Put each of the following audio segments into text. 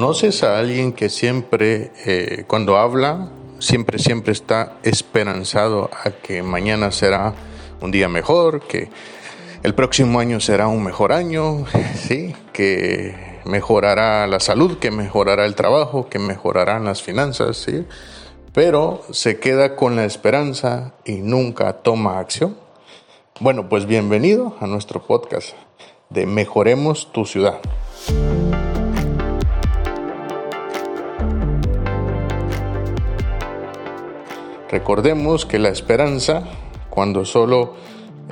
¿Conoces a alguien que siempre, eh, cuando habla, siempre, siempre está esperanzado a que mañana será un día mejor, que el próximo año será un mejor año, ¿sí? que mejorará la salud, que mejorará el trabajo, que mejorarán las finanzas, ¿sí? pero se queda con la esperanza y nunca toma acción? Bueno, pues bienvenido a nuestro podcast de Mejoremos tu ciudad. Recordemos que la esperanza, cuando solo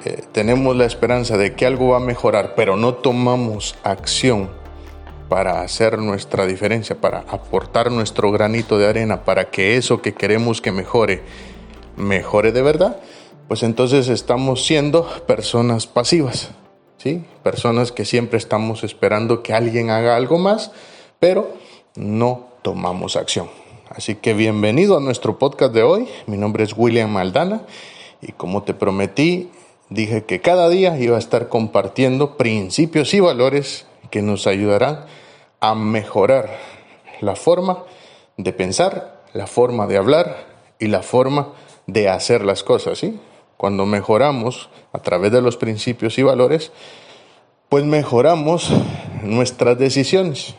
eh, tenemos la esperanza de que algo va a mejorar, pero no tomamos acción para hacer nuestra diferencia, para aportar nuestro granito de arena, para que eso que queremos que mejore, mejore de verdad, pues entonces estamos siendo personas pasivas, ¿sí? Personas que siempre estamos esperando que alguien haga algo más, pero no tomamos acción. Así que bienvenido a nuestro podcast de hoy. Mi nombre es William Maldana y como te prometí, dije que cada día iba a estar compartiendo principios y valores que nos ayudarán a mejorar la forma de pensar, la forma de hablar y la forma de hacer las cosas, ¿sí? Cuando mejoramos a través de los principios y valores, pues mejoramos nuestras decisiones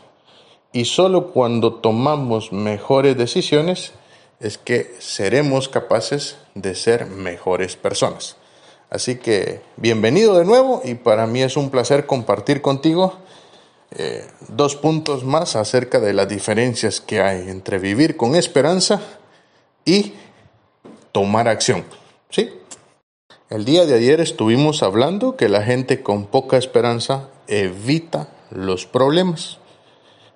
y solo cuando tomamos mejores decisiones es que seremos capaces de ser mejores personas. Así que bienvenido de nuevo y para mí es un placer compartir contigo eh, dos puntos más acerca de las diferencias que hay entre vivir con esperanza y tomar acción. ¿Sí? El día de ayer estuvimos hablando que la gente con poca esperanza evita los problemas.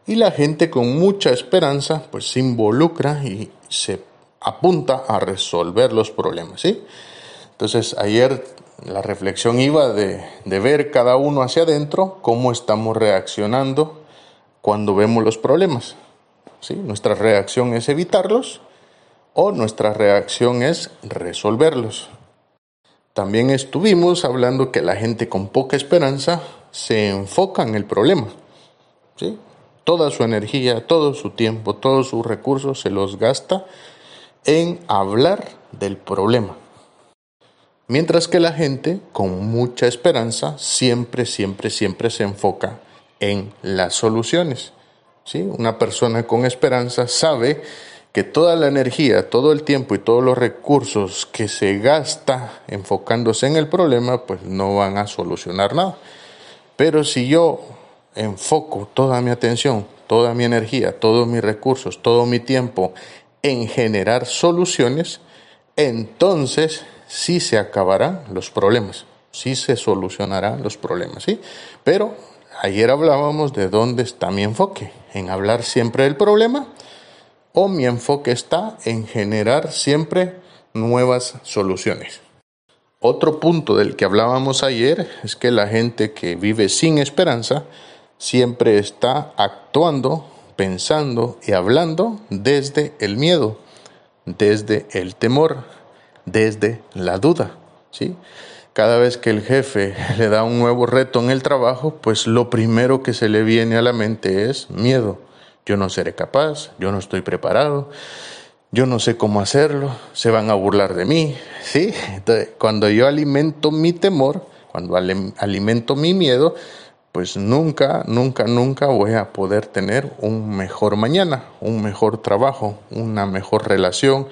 Y la gente con mucha esperanza pues se involucra y se apunta a resolver los problemas. Entonces ayer la reflexión iba de, ver cada uno hacia adentro cómo estamos reaccionando cuando vemos los problemas. ¿sí? Nuestra reacción es evitarlos o nuestra reacción es resolverlos. También estuvimos hablando que la gente con poca esperanza se enfoca en el problema. Toda su energía, todo su tiempo, todos sus recursos se los gasta en hablar del problema. Mientras que la gente con mucha esperanza siempre, siempre, siempre se enfoca en las soluciones. ¿sí? Una persona con esperanza sabe que toda la energía, todo el tiempo y todos los recursos que se gasta enfocándose en el problema, pues no van a solucionar nada. Pero si yo enfoco toda mi atención, toda mi energía, todos mis recursos, todo mi tiempo en generar soluciones, entonces sí se acabarán los problemas, sí se solucionarán los problemas, ¿sí? Pero ayer hablábamos de dónde está mi enfoque, en hablar siempre del problema o mi enfoque está en generar siempre nuevas soluciones. Otro punto del que hablábamos ayer es que la gente que vive sin esperanza siempre está actuando, pensando y hablando desde el miedo, desde el temor, desde la duda, ¿sí? Cada vez que el jefe le da un nuevo reto en el trabajo, pues lo primero que se le viene a la mente es miedo. Yo no seré capaz, yo no estoy preparado, yo no sé cómo hacerlo, se van a burlar de mí, ¿sí? Cuando yo alimento mi temor, cuando alimento mi miedo, pues nunca, nunca, nunca voy a poder tener un mejor mañana, un mejor trabajo, una mejor relación,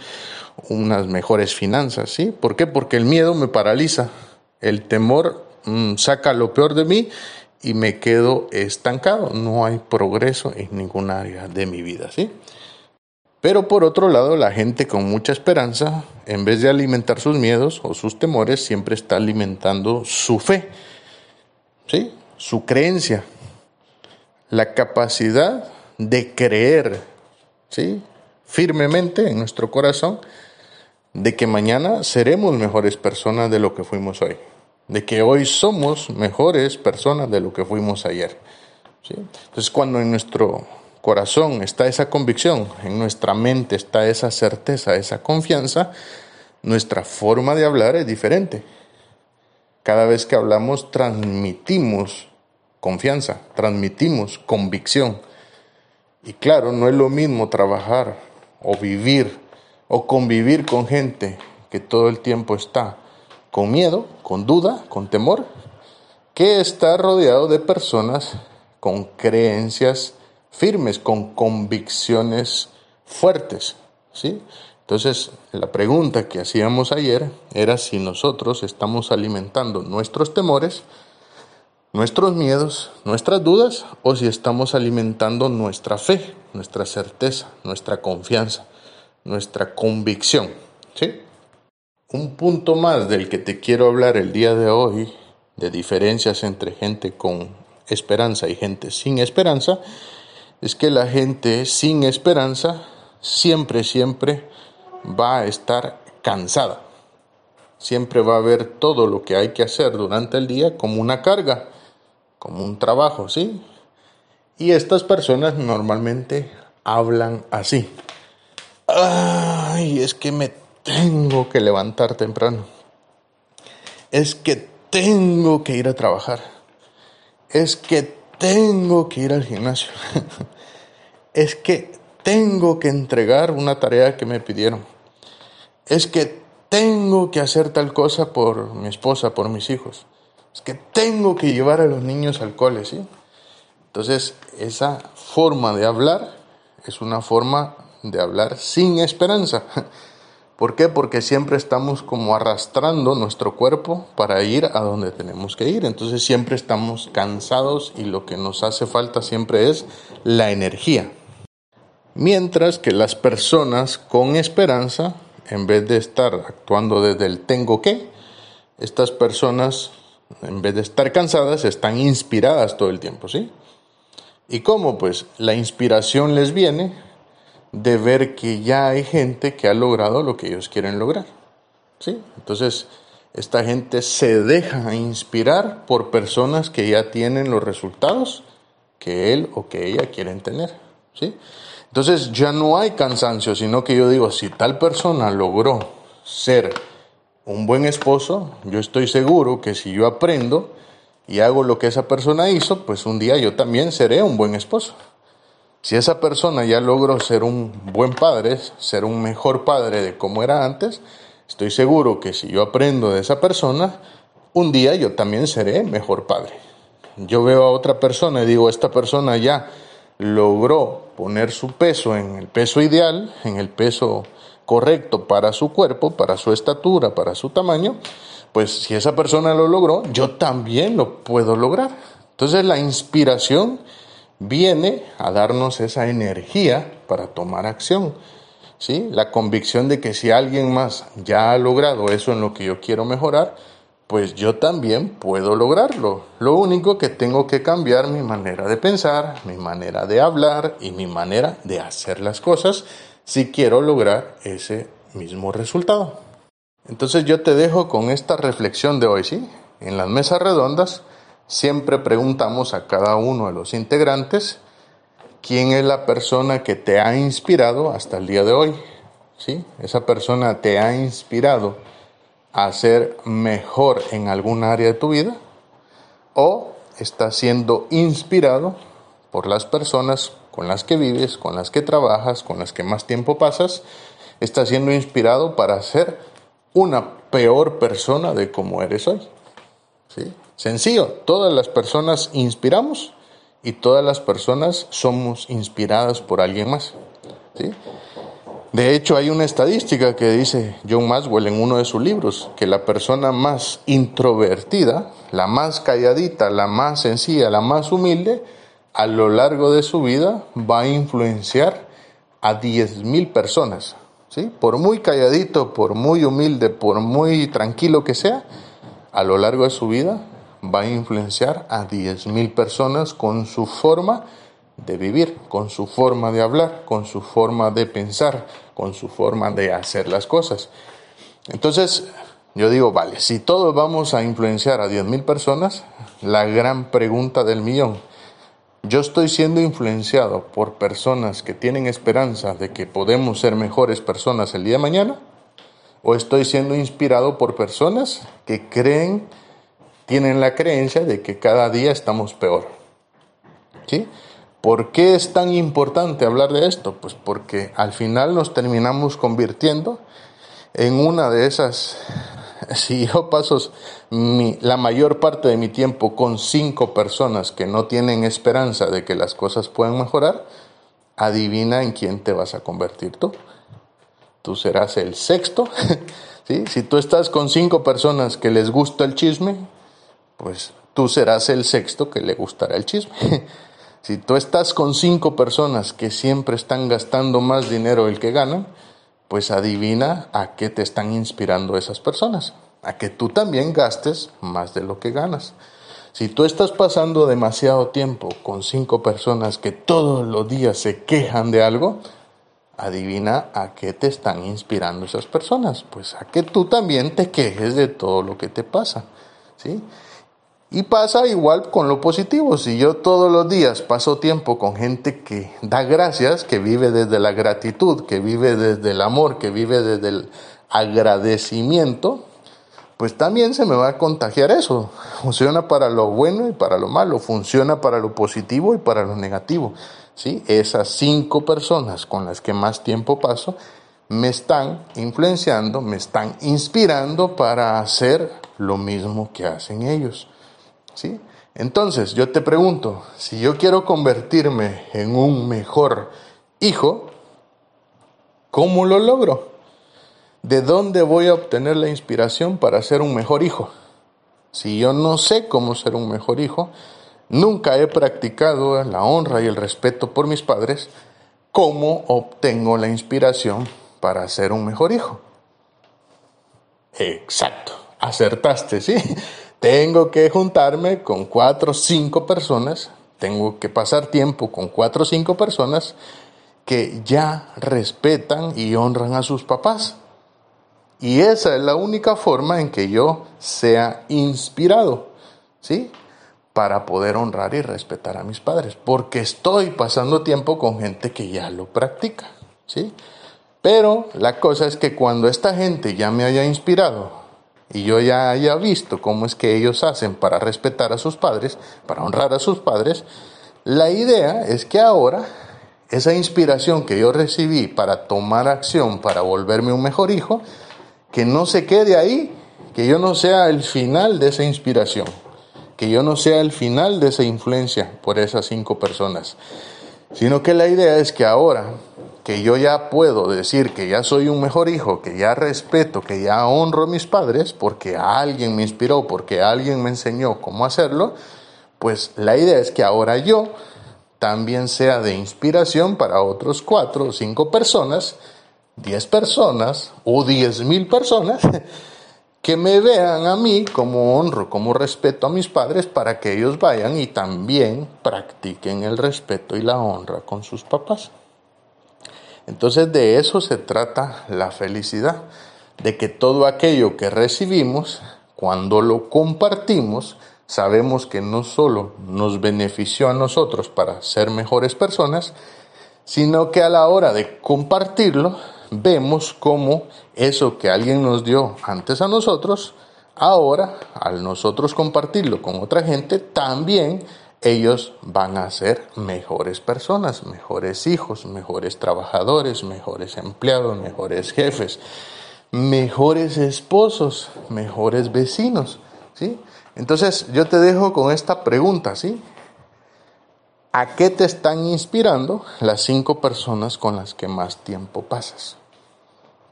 unas mejores finanzas, ¿sí? ¿Por qué? Porque el miedo me paraliza, el temor mm, saca lo peor de mí y me quedo estancado, no hay progreso en ningún área de mi vida, ¿sí? Pero por otro lado, la gente con mucha esperanza, en vez de alimentar sus miedos o sus temores, siempre está alimentando su fe. ¿Sí? Su creencia, la capacidad de creer, ¿sí? Firmemente en nuestro corazón de que mañana seremos mejores personas de lo que fuimos hoy, de que hoy somos mejores personas de lo que fuimos ayer. ¿sí? Entonces cuando en nuestro corazón está esa convicción, en nuestra mente está esa certeza, esa confianza, nuestra forma de hablar es diferente. Cada vez que hablamos transmitimos confianza, transmitimos convicción. Y claro, no es lo mismo trabajar o vivir o convivir con gente que todo el tiempo está con miedo, con duda, con temor, que estar rodeado de personas con creencias firmes, con convicciones fuertes, ¿sí? Entonces, la pregunta que hacíamos ayer era si nosotros estamos alimentando nuestros temores, nuestros miedos, nuestras dudas, o si estamos alimentando nuestra fe, nuestra certeza, nuestra confianza, nuestra convicción. ¿sí? Un punto más del que te quiero hablar el día de hoy, de diferencias entre gente con esperanza y gente sin esperanza, es que la gente sin esperanza siempre, siempre va a estar cansada. Siempre va a ver todo lo que hay que hacer durante el día como una carga, como un trabajo, ¿sí? Y estas personas normalmente hablan así. Ay, es que me tengo que levantar temprano. Es que tengo que ir a trabajar. Es que tengo que ir al gimnasio. es que tengo que entregar una tarea que me pidieron es que tengo que hacer tal cosa por mi esposa, por mis hijos. Es que tengo que llevar a los niños al cole, ¿sí? Entonces, esa forma de hablar es una forma de hablar sin esperanza. ¿Por qué? Porque siempre estamos como arrastrando nuestro cuerpo para ir a donde tenemos que ir. Entonces siempre estamos cansados y lo que nos hace falta siempre es la energía. Mientras que las personas con esperanza en vez de estar actuando desde el tengo que, estas personas, en vez de estar cansadas, están inspiradas todo el tiempo, ¿sí? ¿Y cómo? Pues la inspiración les viene de ver que ya hay gente que ha logrado lo que ellos quieren lograr, ¿sí? Entonces, esta gente se deja inspirar por personas que ya tienen los resultados que él o que ella quieren tener, ¿sí? Entonces ya no hay cansancio, sino que yo digo, si tal persona logró ser un buen esposo, yo estoy seguro que si yo aprendo y hago lo que esa persona hizo, pues un día yo también seré un buen esposo. Si esa persona ya logró ser un buen padre, ser un mejor padre de como era antes, estoy seguro que si yo aprendo de esa persona, un día yo también seré mejor padre. Yo veo a otra persona y digo, esta persona ya logró poner su peso en el peso ideal, en el peso correcto para su cuerpo, para su estatura, para su tamaño, pues si esa persona lo logró, yo también lo puedo lograr. Entonces la inspiración viene a darnos esa energía para tomar acción. ¿sí? La convicción de que si alguien más ya ha logrado eso en lo que yo quiero mejorar, pues yo también puedo lograrlo. Lo único que tengo que cambiar mi manera de pensar, mi manera de hablar y mi manera de hacer las cosas si quiero lograr ese mismo resultado. Entonces yo te dejo con esta reflexión de hoy, ¿sí? En las mesas redondas siempre preguntamos a cada uno de los integrantes quién es la persona que te ha inspirado hasta el día de hoy, ¿sí? Esa persona te ha inspirado a ser mejor en algún área de tu vida o estás siendo inspirado por las personas con las que vives, con las que trabajas, con las que más tiempo pasas, estás siendo inspirado para ser una peor persona de como eres hoy. ¿Sí? Sencillo, todas las personas inspiramos y todas las personas somos inspiradas por alguien más. ¿Sí? De hecho, hay una estadística que dice John Maxwell en uno de sus libros, que la persona más introvertida, la más calladita, la más sencilla, la más humilde, a lo largo de su vida va a influenciar a 10.000 personas. ¿sí? Por muy calladito, por muy humilde, por muy tranquilo que sea, a lo largo de su vida va a influenciar a 10.000 personas con su forma de vivir, con su forma de hablar, con su forma de pensar, con su forma de hacer las cosas. Entonces, yo digo, vale, si todos vamos a influenciar a 10.000 personas, la gran pregunta del millón, ¿yo estoy siendo influenciado por personas que tienen esperanza de que podemos ser mejores personas el día de mañana? ¿O estoy siendo inspirado por personas que creen, tienen la creencia de que cada día estamos peor? ¿Sí? ¿Por qué es tan importante hablar de esto? Pues porque al final nos terminamos convirtiendo en una de esas, si yo paso la mayor parte de mi tiempo con cinco personas que no tienen esperanza de que las cosas puedan mejorar, adivina en quién te vas a convertir tú. Tú serás el sexto. Si tú estás con cinco personas que les gusta el chisme, pues tú serás el sexto que le gustará el chisme. Si tú estás con cinco personas que siempre están gastando más dinero del que ganan, pues adivina a qué te están inspirando esas personas, a que tú también gastes más de lo que ganas. Si tú estás pasando demasiado tiempo con cinco personas que todos los días se quejan de algo, adivina a qué te están inspirando esas personas, pues a que tú también te quejes de todo lo que te pasa, ¿sí? Y pasa igual con lo positivo. Si yo todos los días paso tiempo con gente que da gracias, que vive desde la gratitud, que vive desde el amor, que vive desde el agradecimiento, pues también se me va a contagiar eso. Funciona para lo bueno y para lo malo, funciona para lo positivo y para lo negativo. ¿sí? Esas cinco personas con las que más tiempo paso me están influenciando, me están inspirando para hacer lo mismo que hacen ellos. ¿Sí? Entonces, yo te pregunto, si yo quiero convertirme en un mejor hijo, ¿cómo lo logro? ¿De dónde voy a obtener la inspiración para ser un mejor hijo? Si yo no sé cómo ser un mejor hijo, nunca he practicado la honra y el respeto por mis padres, ¿cómo obtengo la inspiración para ser un mejor hijo? Exacto, acertaste, ¿sí? Tengo que juntarme con cuatro o cinco personas, tengo que pasar tiempo con cuatro o cinco personas que ya respetan y honran a sus papás. Y esa es la única forma en que yo sea inspirado, ¿sí? Para poder honrar y respetar a mis padres, porque estoy pasando tiempo con gente que ya lo practica, ¿sí? Pero la cosa es que cuando esta gente ya me haya inspirado y yo ya haya visto cómo es que ellos hacen para respetar a sus padres, para honrar a sus padres, la idea es que ahora esa inspiración que yo recibí para tomar acción, para volverme un mejor hijo, que no se quede ahí, que yo no sea el final de esa inspiración, que yo no sea el final de esa influencia por esas cinco personas, sino que la idea es que ahora que yo ya puedo decir que ya soy un mejor hijo, que ya respeto, que ya honro a mis padres, porque alguien me inspiró, porque alguien me enseñó cómo hacerlo, pues la idea es que ahora yo también sea de inspiración para otros cuatro o cinco personas, diez personas o diez mil personas que me vean a mí como honro, como respeto a mis padres para que ellos vayan y también practiquen el respeto y la honra con sus papás. Entonces de eso se trata la felicidad, de que todo aquello que recibimos, cuando lo compartimos, sabemos que no solo nos benefició a nosotros para ser mejores personas, sino que a la hora de compartirlo, vemos cómo eso que alguien nos dio antes a nosotros, ahora, al nosotros compartirlo con otra gente, también ellos van a ser mejores personas, mejores hijos, mejores trabajadores, mejores empleados, mejores jefes, mejores esposos, mejores vecinos, ¿sí? Entonces, yo te dejo con esta pregunta, ¿sí? ¿A qué te están inspirando las cinco personas con las que más tiempo pasas?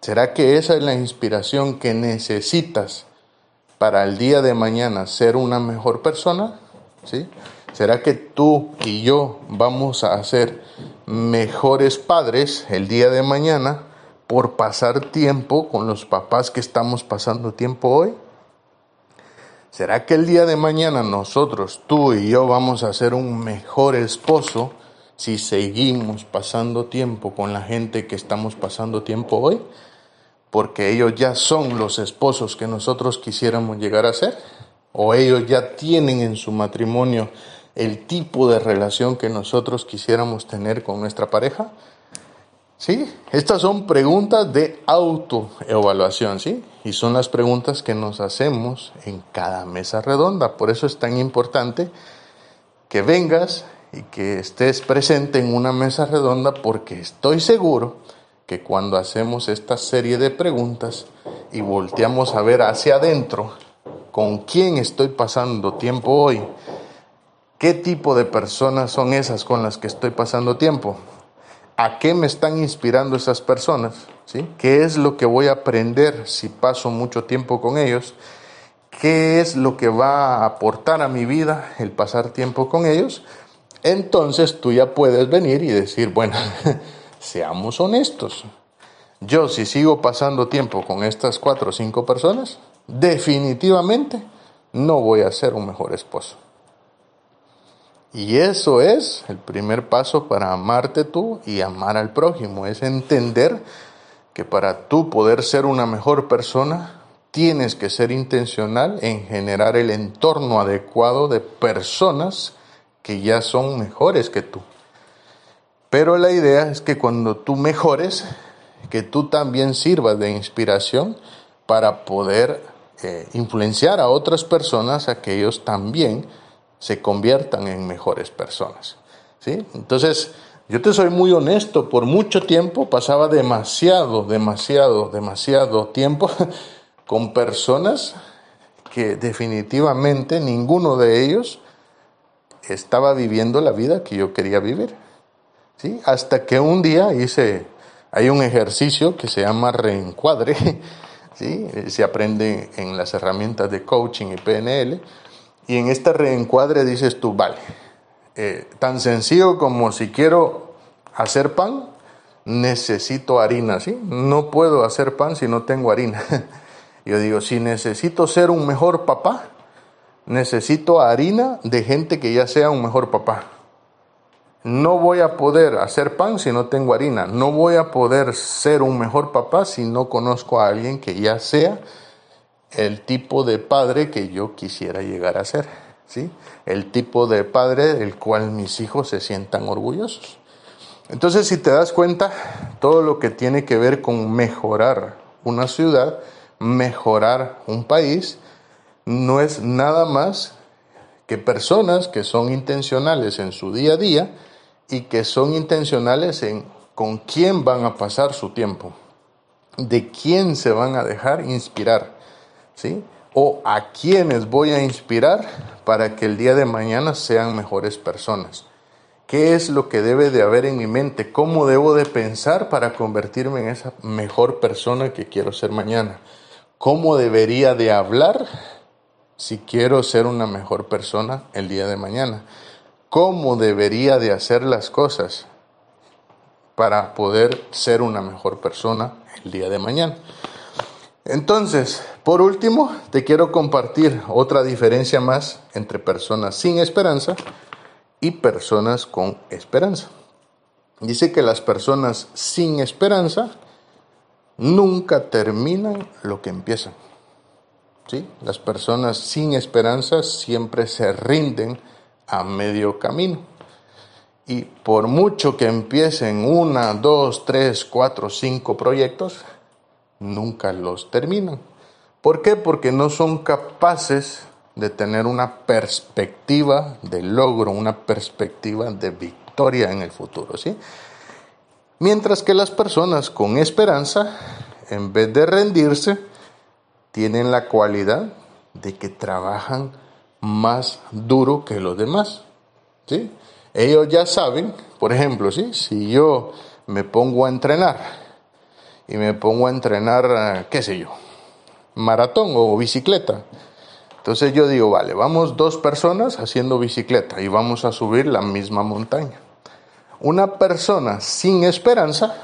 ¿Será que esa es la inspiración que necesitas para el día de mañana ser una mejor persona? ¿Sí? ¿Será que tú y yo vamos a ser mejores padres el día de mañana por pasar tiempo con los papás que estamos pasando tiempo hoy? ¿Será que el día de mañana nosotros, tú y yo, vamos a ser un mejor esposo si seguimos pasando tiempo con la gente que estamos pasando tiempo hoy? Porque ellos ya son los esposos que nosotros quisiéramos llegar a ser. O ellos ya tienen en su matrimonio el tipo de relación que nosotros quisiéramos tener con nuestra pareja? ¿Sí? Estas son preguntas de autoevaluación, ¿sí? Y son las preguntas que nos hacemos en cada mesa redonda. Por eso es tan importante que vengas y que estés presente en una mesa redonda porque estoy seguro que cuando hacemos esta serie de preguntas y volteamos a ver hacia adentro con quién estoy pasando tiempo hoy, qué tipo de personas son esas con las que estoy pasando tiempo, a qué me están inspirando esas personas, ¿sí? ¿Qué es lo que voy a aprender si paso mucho tiempo con ellos? ¿Qué es lo que va a aportar a mi vida el pasar tiempo con ellos? entonces tú ya puedes venir y decir, bueno, seamos honestos. Yo si sigo pasando tiempo con estas cuatro o cinco personas, definitivamente no voy a ser un mejor esposo. Y eso es el primer paso para amarte tú y amar al prójimo, es entender que para tú poder ser una mejor persona, tienes que ser intencional en generar el entorno adecuado de personas que ya son mejores que tú. Pero la idea es que cuando tú mejores, que tú también sirvas de inspiración para poder eh, influenciar a otras personas a que ellos también se conviertan en mejores personas. ¿sí? Entonces, yo te soy muy honesto, por mucho tiempo pasaba demasiado, demasiado, demasiado tiempo con personas que definitivamente ninguno de ellos estaba viviendo la vida que yo quería vivir. ¿sí? Hasta que un día hice, hay un ejercicio que se llama reencuadre, ¿sí? se aprende en las herramientas de coaching y PNL, y en este reencuadre dices tú, vale, eh, tan sencillo como si quiero hacer pan, necesito harina, ¿sí? No puedo hacer pan si no tengo harina. Yo digo, si necesito ser un mejor papá, necesito harina de gente que ya sea un mejor papá. No voy a poder hacer pan si no tengo harina. No voy a poder ser un mejor papá si no conozco a alguien que ya sea el tipo de padre que yo quisiera llegar a ser. ¿sí? El tipo de padre del cual mis hijos se sientan orgullosos. Entonces, si te das cuenta, todo lo que tiene que ver con mejorar una ciudad, mejorar un país, no es nada más que personas que son intencionales en su día a día y que son intencionales en con quién van a pasar su tiempo, de quién se van a dejar inspirar, O a quiénes voy a inspirar para que el día de mañana sean mejores personas. ¿Qué es lo que debe de haber en mi mente? ¿Cómo debo de pensar para convertirme en esa mejor persona que quiero ser mañana? ¿Cómo debería de hablar si quiero ser una mejor persona el día de mañana? ¿Cómo debería de hacer las cosas para poder ser una mejor persona el día de mañana? Entonces, por último, te quiero compartir otra diferencia más entre personas sin esperanza y personas con esperanza. Dice que las personas sin esperanza nunca terminan lo que empiezan. Las personas sin esperanza siempre se rinden a medio camino. Y por mucho que empiecen una, dos, tres, cuatro, cinco proyectos, nunca los terminan. ¿Por qué? Porque no son capaces de tener una perspectiva de logro, una perspectiva de victoria en el futuro, ¿sí? Mientras que las personas con esperanza, en vez de rendirse, tienen la cualidad de que trabajan más duro que los demás. ¿sí? Ellos ya saben, por ejemplo, ¿sí? si yo me pongo a entrenar y me pongo a entrenar, qué sé yo, maratón o bicicleta. Entonces yo digo, vale, vamos dos personas haciendo bicicleta y vamos a subir la misma montaña. Una persona sin esperanza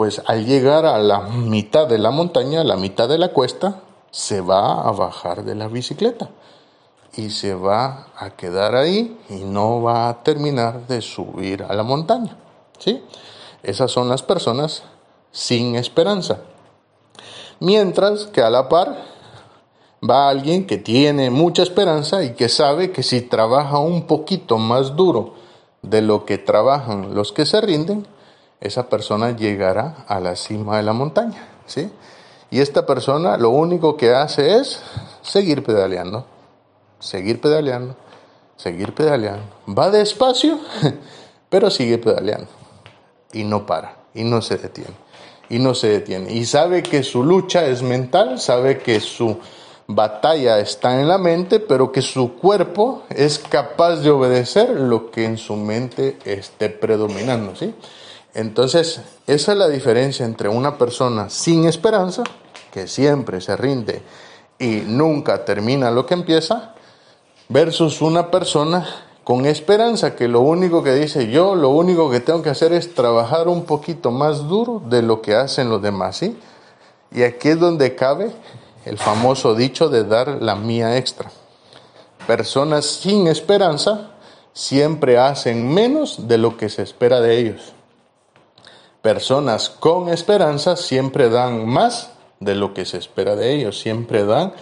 pues al llegar a la mitad de la montaña, a la mitad de la cuesta, se va a bajar de la bicicleta y se va a quedar ahí y no va a terminar de subir a la montaña. ¿sí? Esas son las personas sin esperanza. Mientras que a la par va alguien que tiene mucha esperanza y que sabe que si trabaja un poquito más duro de lo que trabajan los que se rinden, esa persona llegará a la cima de la montaña, ¿sí? Y esta persona lo único que hace es seguir pedaleando, seguir pedaleando, seguir pedaleando. Va despacio, pero sigue pedaleando. Y no para, y no se detiene, y no se detiene. Y sabe que su lucha es mental, sabe que su batalla está en la mente, pero que su cuerpo es capaz de obedecer lo que en su mente esté predominando, ¿sí? Entonces, esa es la diferencia entre una persona sin esperanza, que siempre se rinde y nunca termina lo que empieza, versus una persona con esperanza que lo único que dice yo, lo único que tengo que hacer es trabajar un poquito más duro de lo que hacen los demás, ¿sí? Y aquí es donde cabe el famoso dicho de dar la mía extra. Personas sin esperanza siempre hacen menos de lo que se espera de ellos. Personas con esperanza siempre dan más de lo que se espera de ellos, siempre dan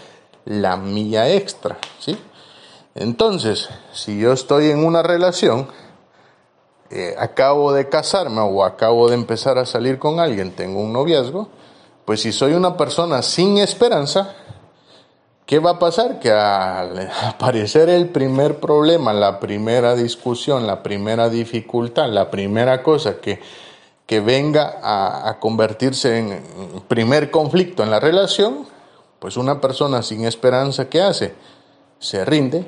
la mía extra, ¿sí? Entonces, si yo estoy en una relación, eh, acabo de casarme o acabo de empezar a salir con alguien, tengo un noviazgo, pues si soy una persona sin esperanza, ¿qué va a pasar? Que al aparecer el primer problema, la primera discusión, la primera dificultad, la primera cosa que que venga a, convertirse en primer conflicto en la relación, pues una persona sin esperanza, ¿qué hace? Se rinde,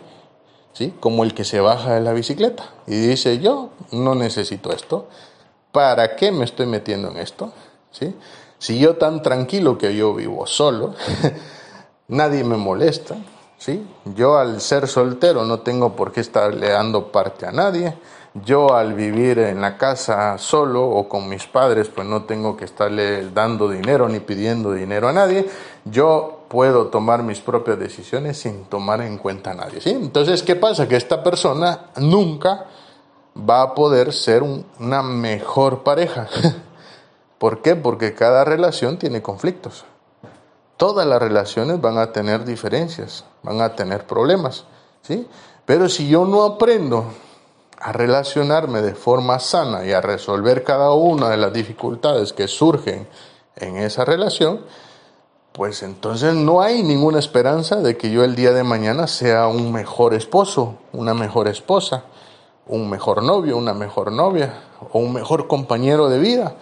¿sí? Como el que se baja de la bicicleta y dice, yo no necesito esto, ¿para qué me estoy metiendo en esto? ¿Sí? Si yo tan tranquilo que yo vivo solo, nadie me molesta, ¿sí? Yo al ser soltero no tengo por qué estarle dando parte a nadie, yo al vivir en la casa solo o con mis padres, pues no tengo que estarle dando dinero ni pidiendo dinero a nadie. Yo puedo tomar mis propias decisiones sin tomar en cuenta a nadie. ¿sí? Entonces, ¿qué pasa? Que esta persona nunca va a poder ser una mejor pareja. ¿Por qué? Porque cada relación tiene conflictos. Todas las relaciones van a tener diferencias, van a tener problemas. ¿sí? Pero si yo no aprendo a relacionarme de forma sana y a resolver cada una de las dificultades que surgen en esa relación, pues entonces no hay ninguna esperanza de que yo el día de mañana sea un mejor esposo, una mejor esposa, un mejor novio, una mejor novia o un mejor compañero de vida.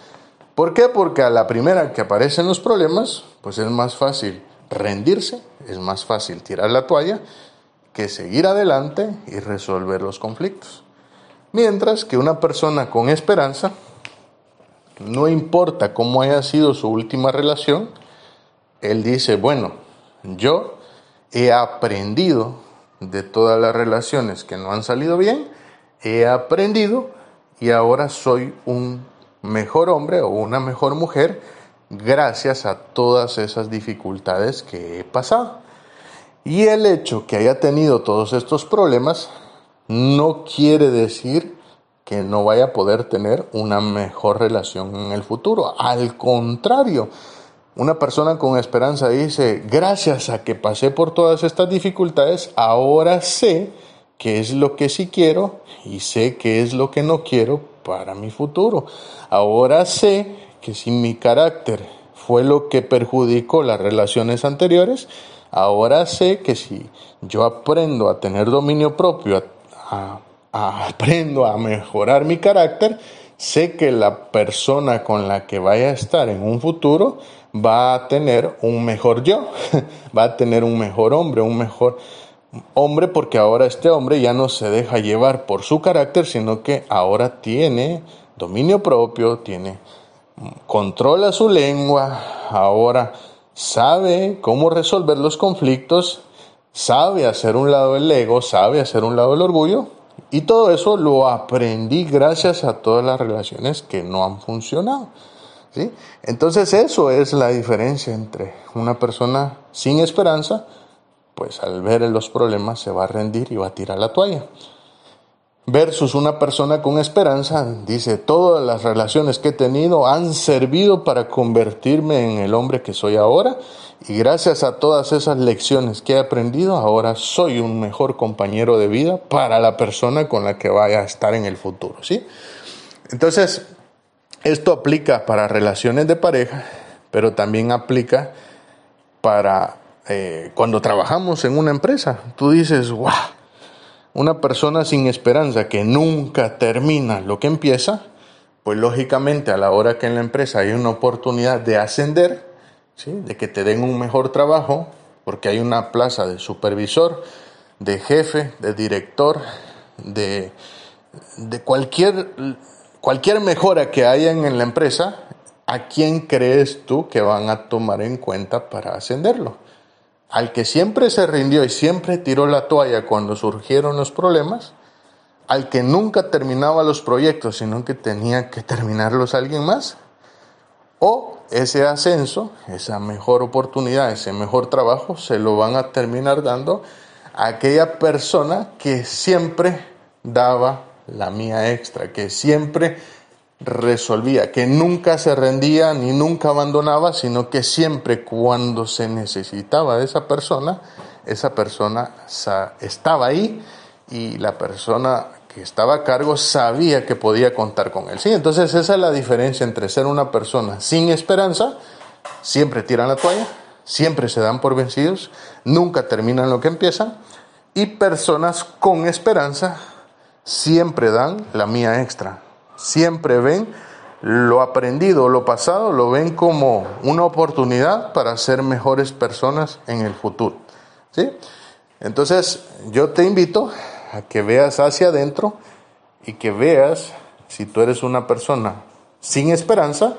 ¿Por qué? Porque a la primera que aparecen los problemas, pues es más fácil rendirse, es más fácil tirar la toalla que seguir adelante y resolver los conflictos. Mientras que una persona con esperanza, no importa cómo haya sido su última relación, él dice, bueno, yo he aprendido de todas las relaciones que no han salido bien, he aprendido y ahora soy un mejor hombre o una mejor mujer gracias a todas esas dificultades que he pasado. Y el hecho que haya tenido todos estos problemas no quiere decir que no vaya a poder tener una mejor relación en el futuro. Al contrario, una persona con esperanza dice, gracias a que pasé por todas estas dificultades, ahora sé qué es lo que sí quiero y sé qué es lo que no quiero para mi futuro. Ahora sé que si mi carácter fue lo que perjudicó las relaciones anteriores, ahora sé que si yo aprendo a tener dominio propio, aprendo a mejorar mi carácter, sé que la persona con la que vaya a estar en un futuro va a tener un mejor yo, va a tener un mejor hombre, un mejor hombre porque ahora este hombre ya no se deja llevar por su carácter, sino que ahora tiene dominio propio, tiene controla su lengua, ahora sabe cómo resolver los conflictos sabe hacer un lado el ego, sabe hacer un lado el orgullo, y todo eso lo aprendí gracias a todas las relaciones que no han funcionado. Entonces eso es la diferencia entre una persona sin esperanza, pues al ver los problemas se va a rendir y va a tirar la toalla versus una persona con esperanza, dice, todas las relaciones que he tenido han servido para convertirme en el hombre que soy ahora y gracias a todas esas lecciones que he aprendido, ahora soy un mejor compañero de vida para la persona con la que vaya a estar en el futuro, ¿sí? Entonces, esto aplica para relaciones de pareja, pero también aplica para eh, cuando trabajamos en una empresa. Tú dices, wow, una persona sin esperanza que nunca termina lo que empieza, pues lógicamente a la hora que en la empresa hay una oportunidad de ascender, ¿sí? de que te den un mejor trabajo, porque hay una plaza de supervisor, de jefe, de director, de, de cualquier, cualquier mejora que haya en la empresa, ¿a quién crees tú que van a tomar en cuenta para ascenderlo? Al que siempre se rindió y siempre tiró la toalla cuando surgieron los problemas, al que nunca terminaba los proyectos, sino que tenía que terminarlos alguien más, o ese ascenso, esa mejor oportunidad, ese mejor trabajo, se lo van a terminar dando a aquella persona que siempre daba la mía extra, que siempre resolvía, que nunca se rendía ni nunca abandonaba, sino que siempre cuando se necesitaba de esa persona, esa persona estaba ahí y la persona que estaba a cargo sabía que podía contar con él. Sí, entonces esa es la diferencia entre ser una persona sin esperanza, siempre tiran la toalla, siempre se dan por vencidos, nunca terminan lo que empiezan, y personas con esperanza siempre dan la mía extra, siempre ven lo aprendido, lo pasado, lo ven como una oportunidad para ser mejores personas en el futuro. ¿sí? Entonces, yo te invito a que veas hacia adentro y que veas si tú eres una persona sin esperanza,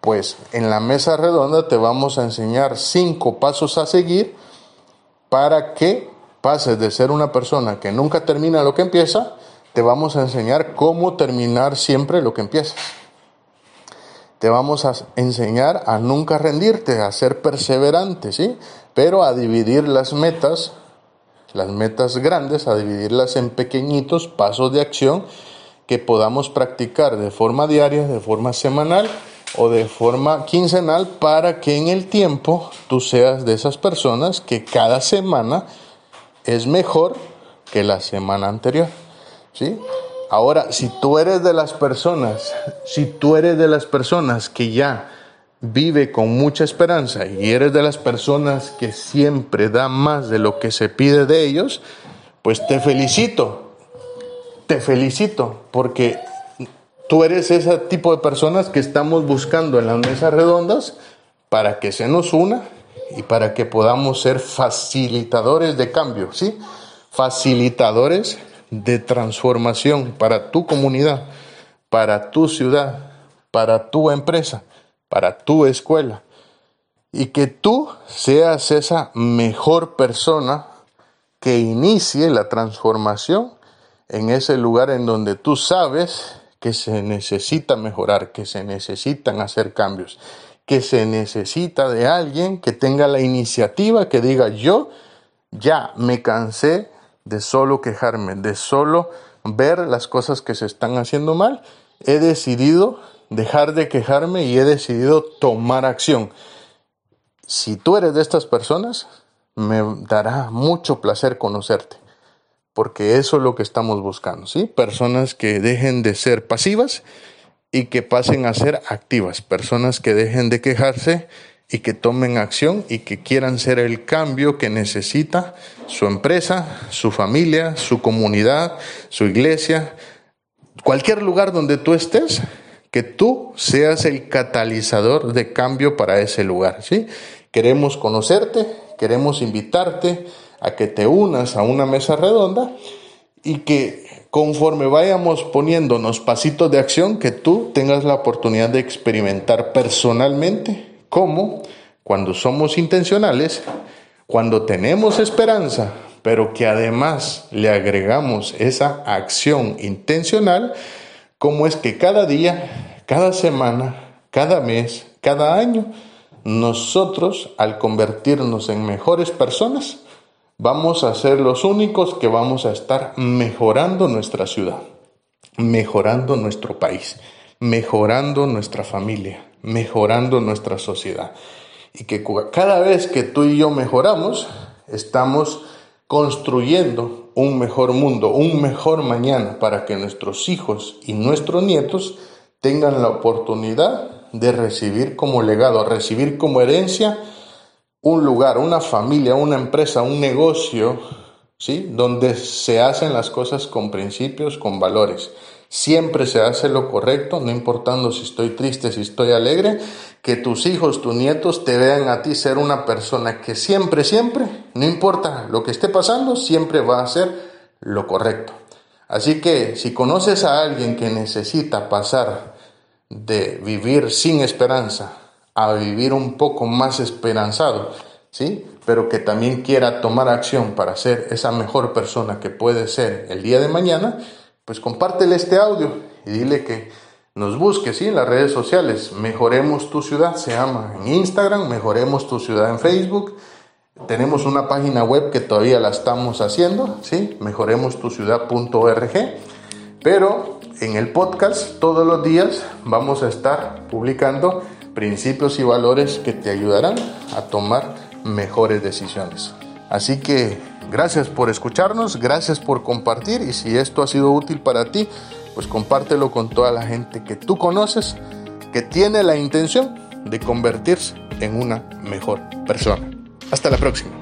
pues en la mesa redonda te vamos a enseñar cinco pasos a seguir para que pases de ser una persona que nunca termina lo que empieza, te vamos a enseñar cómo terminar siempre lo que empiezas. Te vamos a enseñar a nunca rendirte, a ser perseverante, ¿sí? Pero a dividir las metas las metas grandes, a dividirlas en pequeñitos pasos de acción que podamos practicar de forma diaria, de forma semanal o de forma quincenal para que en el tiempo tú seas de esas personas que cada semana es mejor que la semana anterior. ¿Sí? Ahora, si tú eres de las personas, si tú eres de las personas que ya vive con mucha esperanza y eres de las personas que siempre da más de lo que se pide de ellos, pues te felicito, te felicito, porque tú eres ese tipo de personas que estamos buscando en las mesas redondas para que se nos una y para que podamos ser facilitadores de cambio, ¿sí? Facilitadores de transformación para tu comunidad, para tu ciudad, para tu empresa para tu escuela y que tú seas esa mejor persona que inicie la transformación en ese lugar en donde tú sabes que se necesita mejorar, que se necesitan hacer cambios, que se necesita de alguien que tenga la iniciativa, que diga yo ya me cansé de solo quejarme, de solo ver las cosas que se están haciendo mal, he decidido dejar de quejarme y he decidido tomar acción. Si tú eres de estas personas, me dará mucho placer conocerte, porque eso es lo que estamos buscando, ¿sí? Personas que dejen de ser pasivas y que pasen a ser activas, personas que dejen de quejarse y que tomen acción y que quieran ser el cambio que necesita su empresa, su familia, su comunidad, su iglesia, cualquier lugar donde tú estés, que tú seas el catalizador de cambio para ese lugar, ¿sí? Queremos conocerte, queremos invitarte a que te unas a una mesa redonda y que conforme vayamos poniéndonos pasitos de acción, que tú tengas la oportunidad de experimentar personalmente cómo, cuando somos intencionales, cuando tenemos esperanza, pero que además le agregamos esa acción intencional, cómo es que cada día, cada semana, cada mes, cada año, nosotros al convertirnos en mejores personas, vamos a ser los únicos que vamos a estar mejorando nuestra ciudad, mejorando nuestro país, mejorando nuestra familia, mejorando nuestra sociedad. Y que cada vez que tú y yo mejoramos, estamos construyendo un mejor mundo, un mejor mañana para que nuestros hijos y nuestros nietos tengan la oportunidad de recibir como legado, recibir como herencia un lugar, una familia, una empresa, un negocio ¿sí? Donde se hacen las cosas con principios, con valores. Siempre se hace lo correcto, no importando si estoy triste, si estoy alegre, que tus hijos, tus nietos te vean a ti ser una persona que siempre, siempre, no importa lo que esté pasando, siempre va a hacer lo correcto. Así que si conoces a alguien que necesita pasar de vivir sin esperanza a vivir un poco más esperanzado, ¿sí? Pero que también quiera tomar acción para ser esa mejor persona que puede ser el día de mañana, pues compártele este audio y dile que nos busque ¿sí? en las redes sociales. Mejoremos tu ciudad, se llama en Instagram, Mejoremos tu ciudad en Facebook. Tenemos una página web que todavía la estamos haciendo, ¿sí? mejoremostuciudad.org. Pero en el podcast todos los días vamos a estar publicando principios y valores que te ayudarán a tomar mejores decisiones. Así que gracias por escucharnos, gracias por compartir y si esto ha sido útil para ti, pues compártelo con toda la gente que tú conoces que tiene la intención de convertirse en una mejor persona. Hasta la próxima.